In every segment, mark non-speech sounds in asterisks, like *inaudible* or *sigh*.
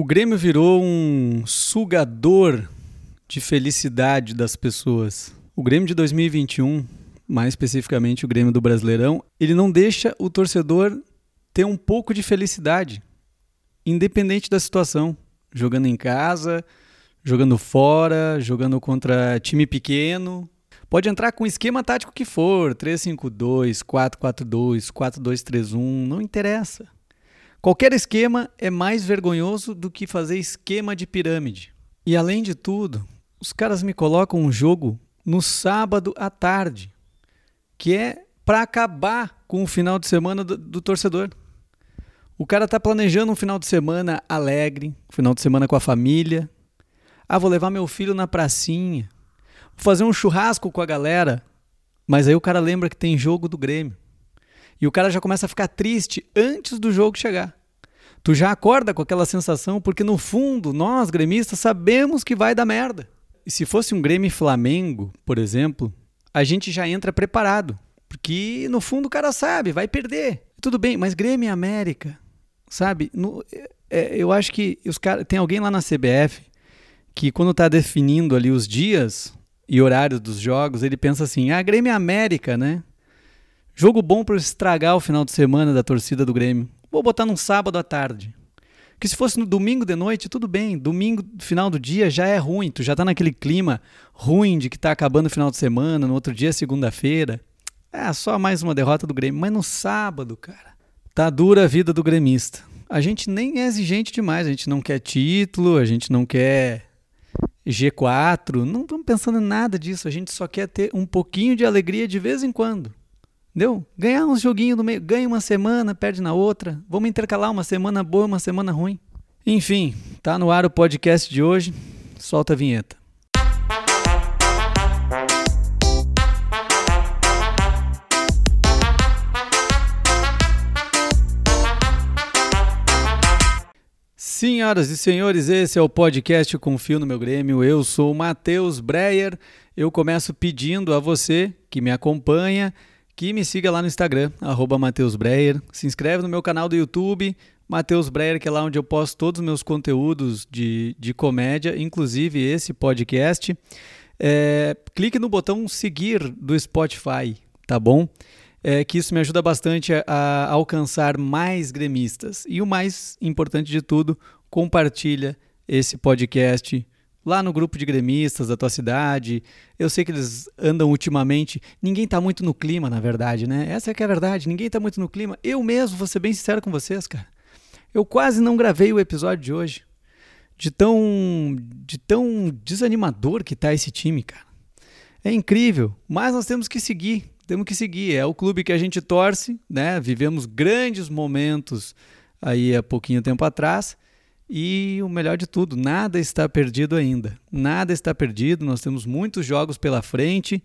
O Grêmio virou um sugador de felicidade das pessoas. O Grêmio de 2021, mais especificamente o Grêmio do Brasileirão, ele não deixa o torcedor ter um pouco de felicidade, independente da situação. Jogando em casa, jogando fora, jogando contra time pequeno. Pode entrar com o esquema tático que for, 3-5-2, 4-4-2, 4-2-3-1, não interessa. Qualquer esquema é mais vergonhoso do que fazer esquema de pirâmide. E além de tudo, os caras me colocam um jogo no sábado à tarde, que é para acabar com o final de semana do, do, torcedor. O cara tá planejando um final de semana alegre, um final de semana com a família. Ah, vou levar meu filho na pracinha. Vou fazer um churrasco com a galera. Mas aí o cara lembra que tem jogo do Grêmio. E o cara já começa a ficar triste antes do jogo chegar. Tu já acorda com aquela sensação, porque no fundo, nós, gremistas, sabemos que vai dar merda. E se fosse um Grêmio Flamengo, por exemplo, a gente já entra preparado. Porque no fundo o cara sabe, vai perder. Tudo bem, mas Grêmio América, sabe? No, é, eu acho que os cara, tem alguém lá na CBF que quando está definindo ali os dias e horários dos jogos, ele pensa assim: ah, Grêmio América, né? Jogo bom para estragar o final de semana da torcida do Grêmio. Vou botar num sábado à tarde. Que se fosse no domingo de noite, tudo bem. Domingo, final do dia, já é ruim. Tu já tá naquele clima ruim de que tá acabando o final de semana, no outro dia, segunda-feira. É só mais uma derrota do Grêmio. Mas no sábado, cara, tá dura a vida do gremista. A gente nem é exigente demais. A gente não quer título, a gente não quer G4. Não estamos pensando em nada disso. A gente só quer ter um pouquinho de alegria de vez em quando. Entendeu? Ganhar uns joguinhos no meio, ganha uma semana, perde na outra. Vamos intercalar uma semana boa, uma semana ruim. Enfim, tá no ar o podcast de hoje. Solta a vinheta. Senhoras e senhores, esse é o podcast Confio no Meu Grêmio. Eu sou o Matheus Breyer. Eu começo pedindo a você que me acompanha que me siga lá no Instagram, Mateus Breyer. Se inscreve no meu canal do YouTube, Mateus Breyer, que é lá onde eu posto todos os meus conteúdos de, de comédia, inclusive esse podcast. É, clique no botão seguir do Spotify, tá bom? É, que isso me ajuda bastante a, a alcançar mais gremistas. E o mais importante de tudo, compartilha esse podcast lá no grupo de gremistas da tua cidade. Eu sei que eles andam ultimamente. Ninguém está muito no clima, na verdade, né? Essa é que é a verdade. Ninguém está muito no clima. Eu mesmo, vou ser bem sincero com vocês, cara. Eu quase não gravei o episódio de hoje. De tão, de tão desanimador que tá esse time, cara. É incrível, mas nós temos que seguir. Temos que seguir. É o clube que a gente torce, né? Vivemos grandes momentos aí há pouquinho tempo atrás e o melhor de tudo, nada está perdido ainda. Nada está perdido, nós temos muitos jogos pela frente.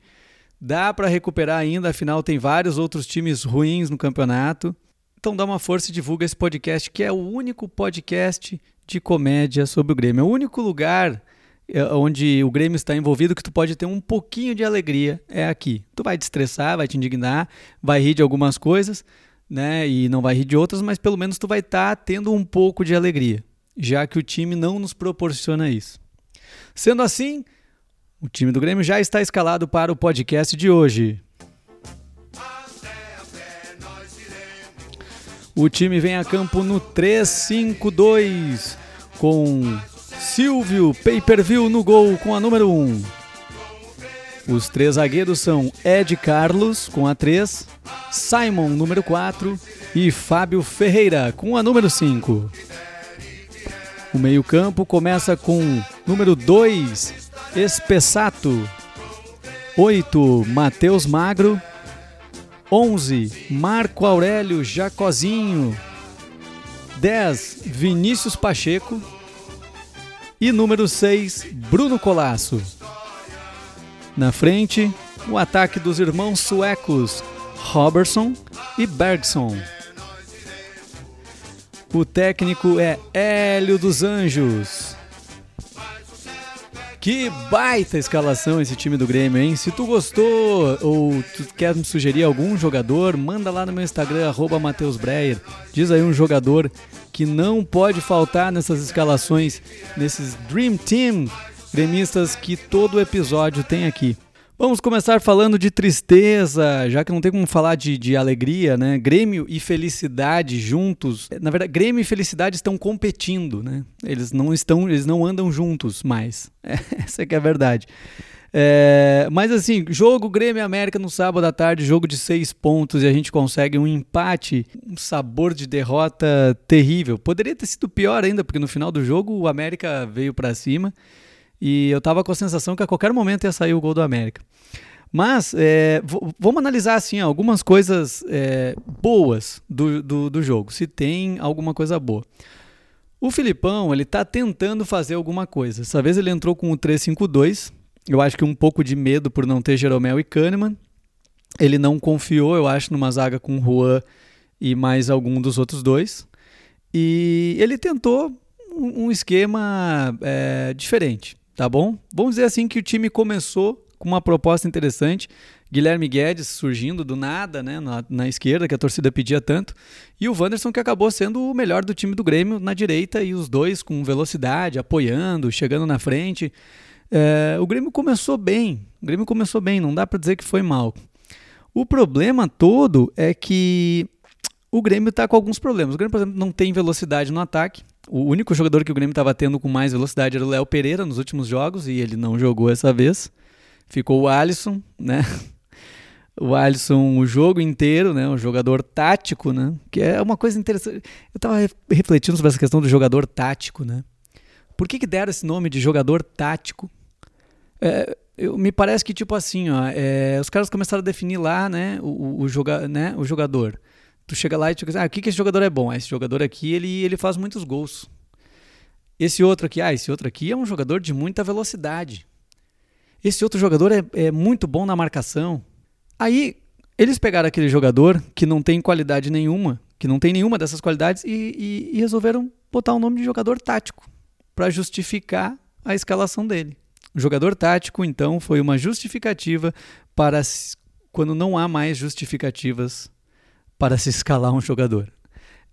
Dá para recuperar ainda, afinal tem vários outros times ruins no campeonato. Então dá uma força e divulga esse podcast, que é o único podcast de comédia sobre o Grêmio. É o único lugar é, onde o Grêmio está envolvido que tu pode ter um pouquinho de alegria é aqui. Tu vai te estressar, vai te indignar, vai rir de algumas coisas, né? E não vai rir de outras, mas pelo menos tu vai estar tá tendo um pouco de alegria já que o time não nos proporciona isso. Sendo assim, o time do Grêmio já está escalado para o podcast de hoje. O time vem a campo no 3-5-2 com Silvio Pay-Per-View no gol com a número 1. Os três zagueiros são Ed Carlos com a 3, Simon número 4 e Fábio Ferreira com a número 5. O meio-campo começa com número 2, Espessato. 8, Matheus Magro. 11, Marco Aurélio Jacozinho. 10, Vinícius Pacheco. E número 6, Bruno Colasso. Na frente, o ataque dos irmãos suecos Robertson e Bergson. O técnico é Hélio dos Anjos. Que baita escalação esse time do Grêmio, hein? Se tu gostou ou tu quer me sugerir algum jogador, manda lá no meu Instagram, Matheus Breyer. Diz aí um jogador que não pode faltar nessas escalações, nesses Dream Team gremistas que todo episódio tem aqui. Vamos começar falando de tristeza, já que não tem como falar de, de alegria, né? Grêmio e felicidade juntos. Na verdade, Grêmio e felicidade estão competindo, né? Eles não estão, eles não andam juntos mais. *laughs* Essa é que é a verdade. É, mas assim, jogo Grêmio América no sábado à tarde, jogo de seis pontos e a gente consegue um empate, um sabor de derrota terrível. Poderia ter sido pior ainda, porque no final do jogo o América veio para cima e eu tava com a sensação que a qualquer momento ia sair o gol do América. Mas é, vamos analisar assim algumas coisas é, boas do, do, do, jogo, se tem alguma coisa boa. O Filipão ele está tentando fazer alguma coisa. Essa vez ele entrou com o 3-5-2. Eu acho que um pouco de medo por não ter Jeromel e Kahneman. Ele não confiou, eu acho, numa zaga com Juan e mais algum dos outros dois. E ele tentou um, um esquema é, diferente tá bom? Vamos dizer assim que o time começou com uma proposta interessante. Guilherme Guedes surgindo do nada, né, na, na, esquerda, que a torcida pedia tanto, e o Wanderson que acabou sendo o melhor do time do Grêmio na direita, e os dois com velocidade, apoiando, chegando na frente. É, o Grêmio começou bem, o Grêmio começou bem, não dá para dizer que foi mal. O problema todo é que o Grêmio está com alguns problemas. O Grêmio, por exemplo, não tem velocidade no ataque, o único jogador que o Grêmio estava tendo com mais velocidade era o Léo Pereira nos últimos jogos e ele não jogou essa vez. Ficou o Alisson, né? O Alisson o jogo inteiro, né? Um jogador tático, né? Que é uma coisa interessante. Eu estava refletindo sobre essa questão do jogador tático, né? Por que, que deram esse nome de jogador tático? É, eu, me parece que, tipo assim, ó, é, os caras começaram a definir lá, né? O, o, joga, né, o jogador tu chega lá e tu diz, ah, o que, que esse jogador é bom? Ah, esse jogador aqui, ele, ele faz muitos gols. Esse outro aqui, ah, esse outro aqui é um jogador de muita velocidade. Esse outro jogador é, é muito bom na marcação. Aí, eles pegaram aquele jogador que não tem qualidade nenhuma, que não tem nenhuma dessas qualidades, e, e, e resolveram botar o nome de jogador tático para justificar a escalação dele. O jogador tático, então, foi uma justificativa para quando não há mais justificativas para se escalar um jogador.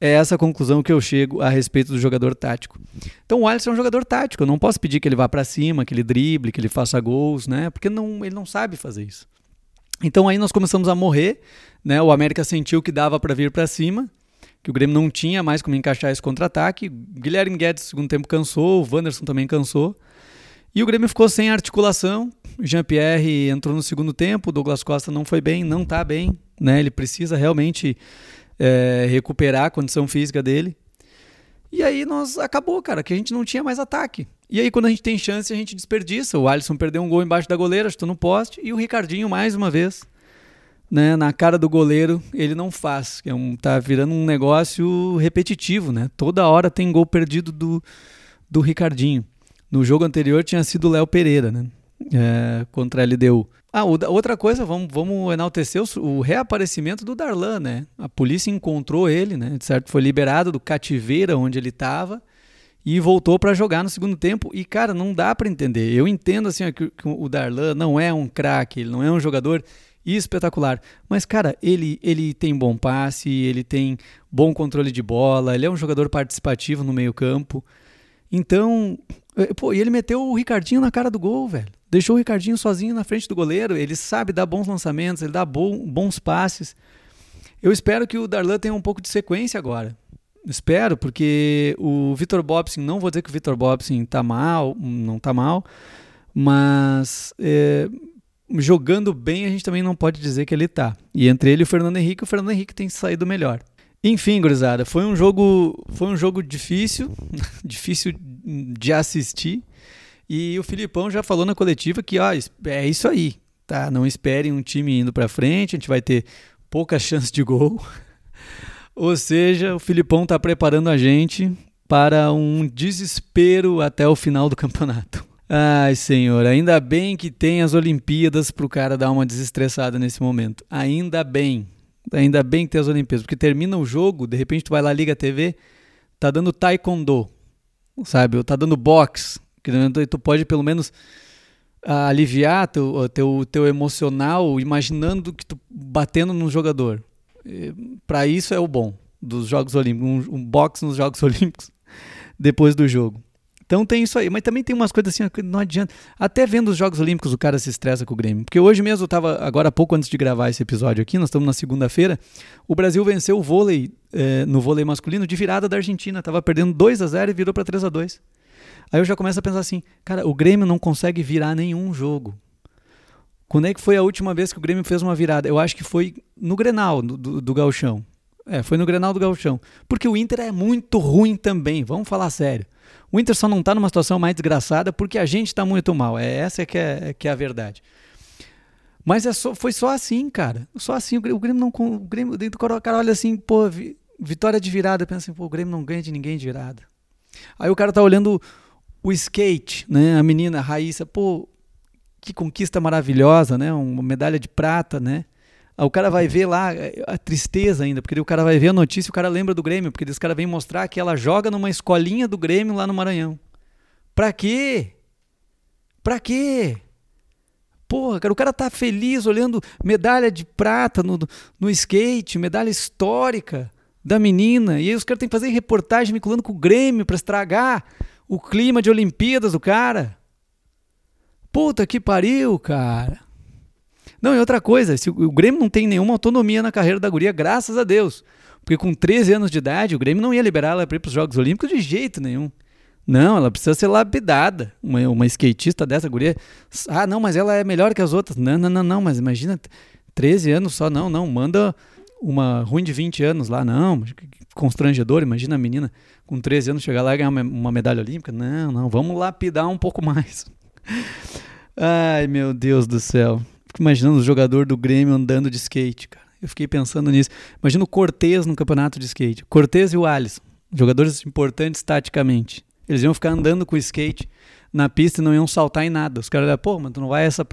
É essa a conclusão que eu chego a respeito do jogador tático. Então o Alisson é um jogador tático. Eu não posso pedir que ele vá para cima, que ele drible, que ele faça gols, né? Porque não, ele não sabe fazer isso. Então aí nós começamos a morrer, né? O América sentiu que dava para vir para cima, que o Grêmio não tinha mais como encaixar esse contra-ataque. Guilherme Guedes, segundo tempo, cansou, o Wanderson também cansou. E o Grêmio ficou sem articulação. Jean-Pierre entrou no segundo tempo, Douglas Costa não foi bem, não está bem, né? Ele precisa realmente é, recuperar a condição física dele. E aí nós acabou, cara, que a gente não tinha mais ataque. E aí quando a gente tem chance, a gente desperdiça. O Alisson perdeu um gol embaixo da goleira, estou no poste, e o Ricardinho mais uma vez, né, na cara do goleiro, ele não faz. É um, tá virando um negócio repetitivo, né? Toda hora tem gol perdido do, do Ricardinho. No jogo anterior tinha sido o Léo Pereira, né? É, contra a LDU. Ah, outra coisa, vamos, vamos enaltecer o, o, reaparecimento do Darlan, né? A polícia encontrou ele, né? De certo, foi liberado do cativeiro onde ele estava e voltou para jogar no segundo tempo. E, cara, não dá para entender. Eu entendo assim que, que o Darlan não é um craque, ele não é um jogador espetacular. Mas, cara, ele, ele tem bom passe, ele tem bom controle de bola, ele é um jogador participativo no meio-campo. Então, é, pô, e ele meteu o Ricardinho na cara do gol, velho. Deixou o Ricardinho sozinho na frente do goleiro. Ele sabe dar bons lançamentos, ele dá bons passes. Eu espero que o Darlan tenha um pouco de sequência agora. Espero, porque o Vitor Bobson, não vou dizer que o Vitor Bobson tá mal, não tá mal, mas é, jogando bem a gente também não pode dizer que ele tá. E entre ele e o Fernando Henrique, o Fernando Henrique tem saído melhor. Enfim, gurizada, foi um jogo, foi um jogo difícil, *laughs* difícil de assistir. E o Filipão já falou na coletiva que, ó, é isso aí, tá? Não esperem um time indo para frente, a gente vai ter pouca chance de gol. *laughs* Ou seja, o Filipão tá preparando a gente para um desespero até o final do campeonato. *laughs* Ai, senhor, ainda bem que tem as Olimpíadas para o cara dar uma desestressada nesse momento. Ainda bem. Ainda bem que tem as Olimpíadas, porque termina o jogo, de repente tu vai lá, liga a TV, tá dando taekwondo, sabe? Ou tá dando boxe, Que tu pode pelo menos aliviar teu, teu, teu emocional imaginando que tu batendo no jogador. Para isso é o bom dos Jogos Olímpicos, um, um boxe nos Jogos *laughs* Olímpicos depois do jogo. Então tem isso aí, mas também tem umas coisas assim que não adianta. Até vendo os Jogos Olímpicos o cara se estressa com o Grêmio. Porque hoje mesmo eu estava, agora há pouco antes de gravar esse episódio aqui, nós estamos na segunda-feira, o Brasil venceu o vôlei, eh, no vôlei masculino, de virada da Argentina. Estava perdendo 2 a 0 e virou para 3 a 2 Aí eu já começo a pensar assim, cara, o Grêmio não consegue virar nenhum jogo. Quando é que foi a última vez que o Grêmio fez uma virada? Eu acho que foi no Grenal, do, do, do Galchão. É, foi no Grenal do Galchão. Porque o Inter é muito ruim também, vamos falar sério. O Inter só não está numa situação mais desgraçada porque a gente está muito mal. É essa que é, que é a verdade. Mas é só, foi só assim, cara. Só assim. O Grêmio não. O Grêmio, o cara olha assim, pô, vitória de virada. Pensa assim, pô, o Grêmio não ganha de ninguém de virada. Aí o cara tá olhando o skate, né? A menina Raíssa, pô, que conquista maravilhosa, né? Uma medalha de prata, né? Aí o cara vai ver lá é, a tristeza ainda, porque o cara vai ver a notícia e o cara lembra do Grêmio, porque esse cara vem mostrar que ela joga numa escolinha do Grêmio lá no Maranhão. Pra quê? Pra quê? Porra, cara, o cara tá feliz olhando medalha de prata no, no skate, medalha histórica da menina. E aí os caras têm que fazer reportagem vinculando com o Grêmio para estragar o clima de Olimpíadas do cara. Puta que pariu, cara. Não, e outra coisa, o Grêmio não tem nenhuma autonomia na carreira da guria, graças a Deus. Porque com 13 anos de idade, o Grêmio não ia liberar ela para ir para os Jogos Olímpicos de jeito nenhum. Não, ela precisa ser lapidada. Uma, uma skatista dessa guria. Ah, não, mas ela é melhor que as outras. Não, não, não, não, mas imagina 13 anos só. Não, não, manda uma ruim de 20 anos lá. Não, constrangedor. Imagina a menina com 13 anos chegar lá e ganhar uma medalha olímpica? Não, não, vamos lapidar um pouco mais. *laughs* Ai, meu Deus do céu. Fico imaginando o jogador do Grêmio andando de skate, cara. Eu fiquei pensando nisso. Imagina o Cortez no campeonato de skate. Cortez e o Alisson, jogadores importantes taticamente. Eles iam ficar andando com o skate na pista e não iam saltar em nada. Os caras iam, pô, mas tu não vai essa.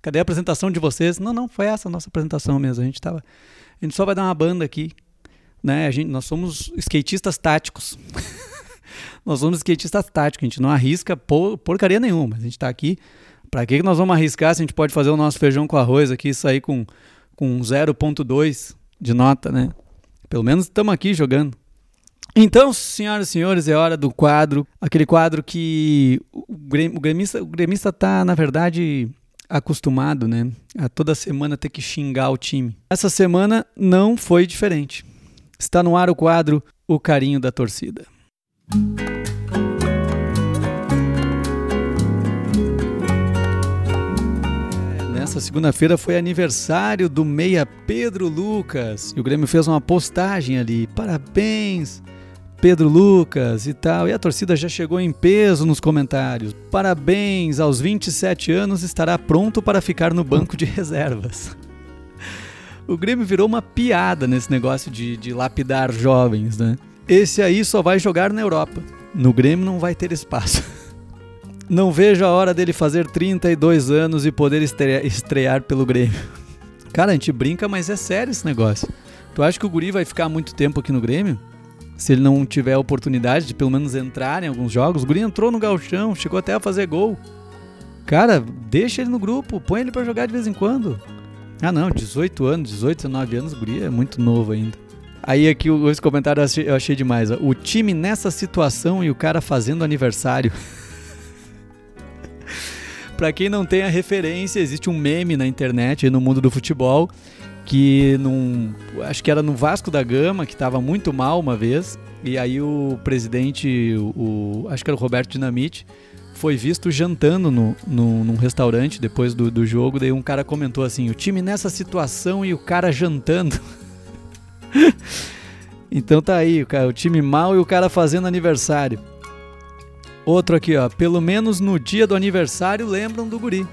Cadê a apresentação de vocês? Não, não, foi essa a nossa apresentação mesmo. A gente tava. A gente só vai dar uma banda aqui né? A gente, nós somos skatistas táticos. *laughs* nós somos skatistas táticos, a gente não arrisca por, porcaria nenhuma. A gente está aqui. Para que nós vamos arriscar se a gente pode fazer o nosso feijão com arroz aqui e sair com, com 0,2 de nota, né? Pelo menos estamos aqui jogando. Então, senhoras e senhores, é hora do quadro. Aquele quadro que o, gremista, o gremista, o gremista tá, na verdade, acostumado, né? A toda semana ter que xingar o time. Essa semana não foi diferente. Está no ar o quadro O Carinho da Torcida. Nessa segunda-feira foi aniversário do meia Pedro Lucas e o Grêmio fez uma postagem ali. Parabéns, Pedro Lucas e tal. E a torcida já chegou em peso nos comentários. Parabéns, aos 27 anos estará pronto para ficar no banco de reservas. O Grêmio virou uma piada nesse negócio de, de lapidar jovens, né? Esse aí só vai jogar na Europa. No Grêmio não vai ter espaço. *laughs* Não vejo a hora dele fazer 32 anos e poder estrear, estrear pelo Grêmio. *laughs* Cara, a gente brinca, mas é sério esse negócio. Tu acha que o Guri vai ficar muito tempo aqui no Grêmio? Se ele não tiver a oportunidade de pelo menos entrar em alguns jogos. O Guri entrou no galchão, chegou até a fazer gol. Cara, deixa ele no grupo, põe ele para jogar de vez em quando. Ah, não, 18 anos, 18, 19 anos, guri é muito novo ainda. Aí aqui os comentários eu achei, eu achei demais. Ó. O time nessa situação e o cara fazendo aniversário. *laughs* para quem não tem a referência, existe um meme na internet no mundo do futebol que num, acho que era no Vasco da Gama, que estava muito mal uma vez, e aí o presidente, o, o acho que era o Roberto Dinamite, foi visto jantando no, no, num restaurante depois do, do jogo. Daí um cara comentou assim: o time nessa situação e o cara jantando. *laughs* então tá aí, o, cara, o time mal e o cara fazendo aniversário. Outro aqui, ó. Pelo menos no dia do aniversário lembram do guri.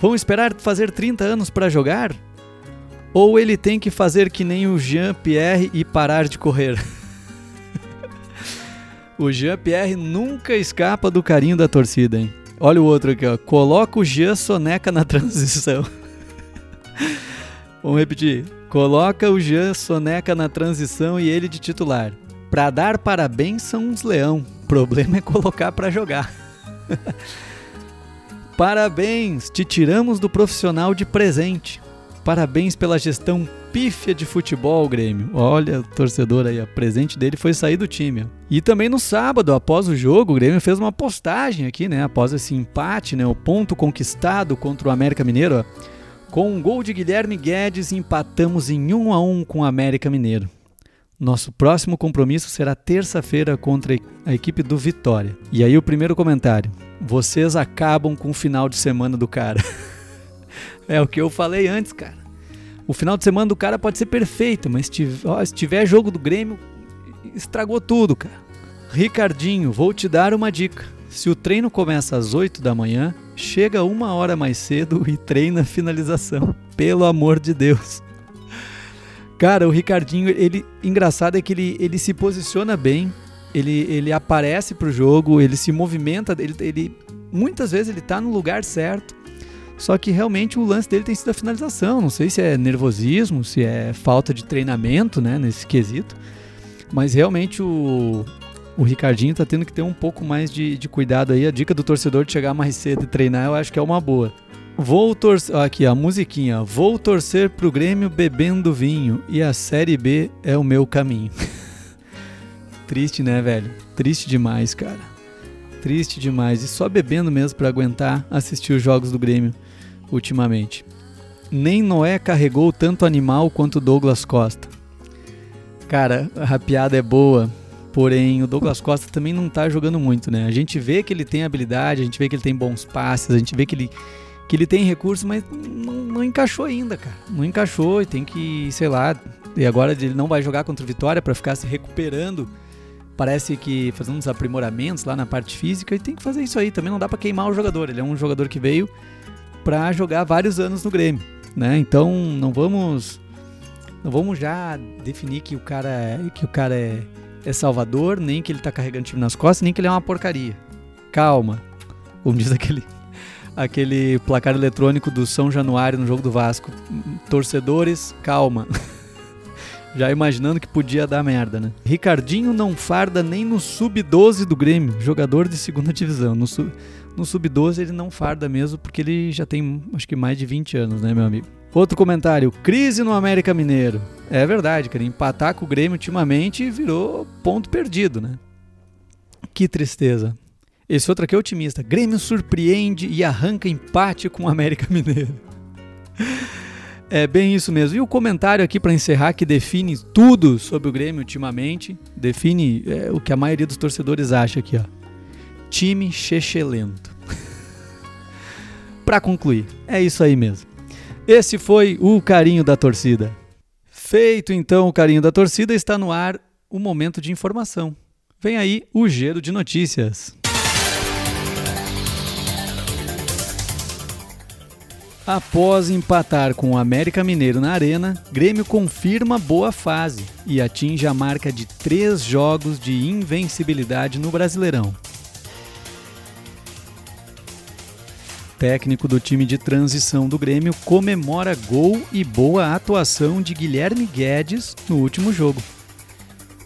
Vão esperar fazer 30 anos para jogar? Ou ele tem que fazer que nem o Jean-Pierre e parar de correr? *laughs* O Jean-Pierre nunca escapa do carinho da torcida, hein? Olha o outro aqui, ó. Coloca o Jean Soneca na *laughs* transição. Vamos repetir. Coloca o Jean Soneca na transição e ele de titular. Pra dar parabéns são uns leão. Problema é colocar para jogar. *laughs* Parabéns, te tiramos do profissional de presente. Parabéns pela gestão pífia de futebol, Grêmio. Olha, o torcedor aí, o presente dele foi sair do time. E também no sábado, após o jogo, o Grêmio fez uma postagem aqui, né? Após esse empate, né? O ponto conquistado contra o América Mineiro. Com um gol de Guilherme Guedes, empatamos em 1 a 1 com o América Mineiro. Nosso próximo compromisso será terça-feira contra a equipe do Vitória. E aí o primeiro comentário. Vocês acabam com o final de semana do cara. *laughs* é o que eu falei antes, cara. O final de semana do cara pode ser perfeito, mas se tiver jogo do Grêmio, estragou tudo, cara. Ricardinho, vou te dar uma dica. Se o treino começa às 8 da manhã, chega uma hora mais cedo e treina a finalização. Pelo amor de Deus. Cara, o Ricardinho, ele engraçado é que ele, ele se posiciona bem, ele, ele aparece pro jogo, ele se movimenta, ele, ele muitas vezes ele tá no lugar certo. Só que realmente o lance dele tem sido a finalização. Não sei se é nervosismo, se é falta de treinamento, né, nesse quesito. Mas realmente o, o Ricardinho tá tendo que ter um pouco mais de, de cuidado aí. A dica do torcedor de chegar mais cedo e treinar, eu acho que é uma boa. Vou torcer. Aqui, a musiquinha. Vou torcer pro Grêmio bebendo vinho e a Série B é o meu caminho. *laughs* Triste, né, velho? Triste demais, cara. Triste demais. E só bebendo mesmo para aguentar assistir os jogos do Grêmio ultimamente. Nem Noé carregou tanto animal quanto Douglas Costa. Cara, a piada é boa, porém o Douglas Costa também não tá jogando muito, né? A gente vê que ele tem habilidade, a gente vê que ele tem bons passes, a gente vê que ele que ele tem recurso, mas não, não, encaixou ainda, cara. Não encaixou e tem que, sei lá. E agora ele não vai jogar contra o Vitória para ficar se recuperando. Parece que fazendo uns aprimoramentos lá na parte física e tem que fazer isso aí. Também não dá para queimar o jogador. Ele é um jogador que veio para jogar vários anos no Grêmio, né? Então não vamos não vamos já definir que o cara é, que o cara é, é salvador, nem que ele tá carregando time nas costas, nem que ele é uma porcaria. Calma. Como diz aquele aquele placar eletrônico do São Januário no jogo do Vasco. Torcedores, calma. *laughs* Já imaginando que podia dar merda, né? Ricardinho não farda nem no sub-12 do Grêmio, jogador de segunda divisão. No, sub, no sub-12 ele não farda mesmo, porque ele já tem acho que mais de 20 anos, né, meu amigo? Outro comentário: crise no América Mineiro. É verdade, cara. Empatar com o Grêmio ultimamente virou ponto perdido, né? Que tristeza. Esse outro aqui é otimista. Grêmio surpreende e arranca empate com o América Mineiro. É bem isso mesmo. E o comentário aqui para encerrar que define tudo sobre o Grêmio ultimamente, define é, o que a maioria dos torcedores acha aqui, ó. Time chechelento. para concluir, é isso aí mesmo. Esse foi o carinho da torcida. Feito então o carinho da torcida, está no ar o momento de informação. Vem aí o giro de notícias. Após empatar com o América Mineiro na Arena, Grêmio confirma boa fase e atinge a marca de três jogos de invencibilidade no Brasileirão. Técnico do time de transição do Grêmio comemora gol e boa atuação de Guilherme Guedes no último jogo.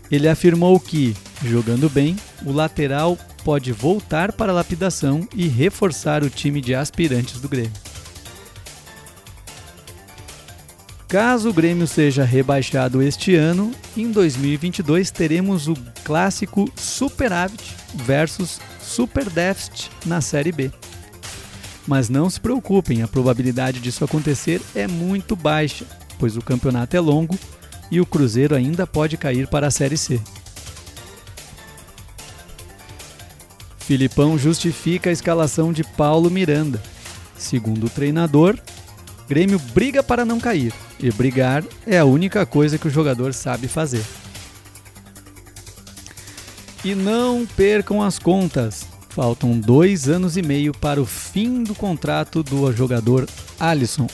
Ele afirmou que, jogando bem, o lateral pode voltar para a lapidação e reforçar o time de aspirantes do Grêmio. Caso o Grêmio seja rebaixado este ano, em 2022 teremos o clássico superávit versus super déficit na Série B. Mas não se preocupem, a probabilidade disso acontecer é muito baixa, pois o campeonato é longo e o Cruzeiro ainda pode cair para a Série C. Filipão justifica a escalação de Paulo Miranda. Segundo o treinador, Grêmio briga para não cair, e brigar é a única coisa que o jogador sabe fazer. E não percam as contas. Faltam dois anos e meio para o fim do contrato do jogador Alisson.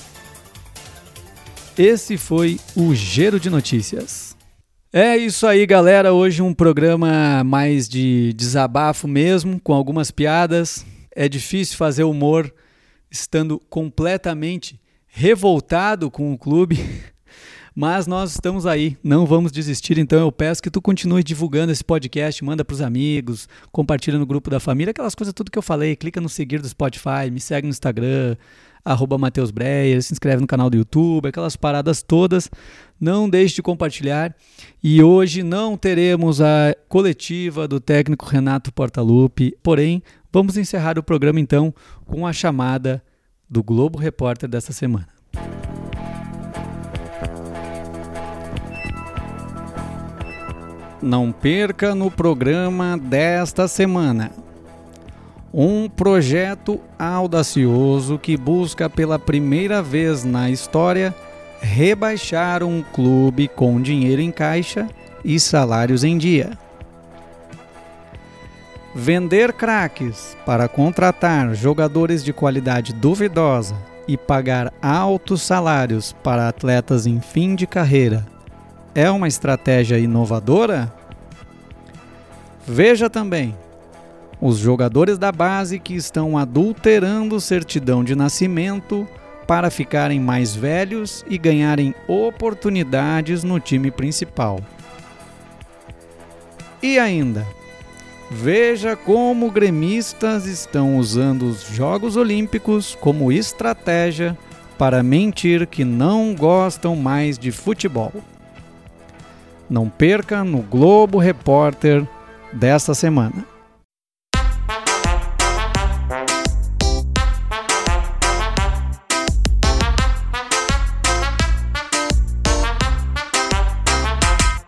Esse foi o Giro de Notícias. É isso aí, galera. Hoje um programa mais de desabafo mesmo, com algumas piadas. É difícil fazer humor estando completamente revoltado com o clube, *laughs* Mas nós estamos aí, não vamos desistir, então eu peço que tu continue divulgando esse podcast, manda para os amigos, compartilha no grupo da família, aquelas coisas tudo que eu falei, clica no seguir do Spotify, me segue no Instagram, Matheus Breyer, se inscreve no canal do YouTube, aquelas paradas todas. Não deixe de compartilhar. E hoje não teremos a coletiva do técnico Renato Portaluppi, porém, vamos encerrar o programa então com a chamada do Globo Repórter dessa semana. Não perca no programa desta semana um projeto audacioso que busca pela primeira vez na história rebaixar um clube com dinheiro em caixa e salários em dia. Vender craques para contratar jogadores de qualidade duvidosa e pagar altos salários para atletas em fim de carreira é uma estratégia inovadora? Veja também os jogadores da base que estão adulterando certidão de nascimento para ficarem mais velhos e ganharem oportunidades no time principal. E ainda, veja como gremistas estão usando os Jogos Olímpicos como estratégia para mentir que não gostam mais de futebol. Não perca no Globo Repórter desta semana.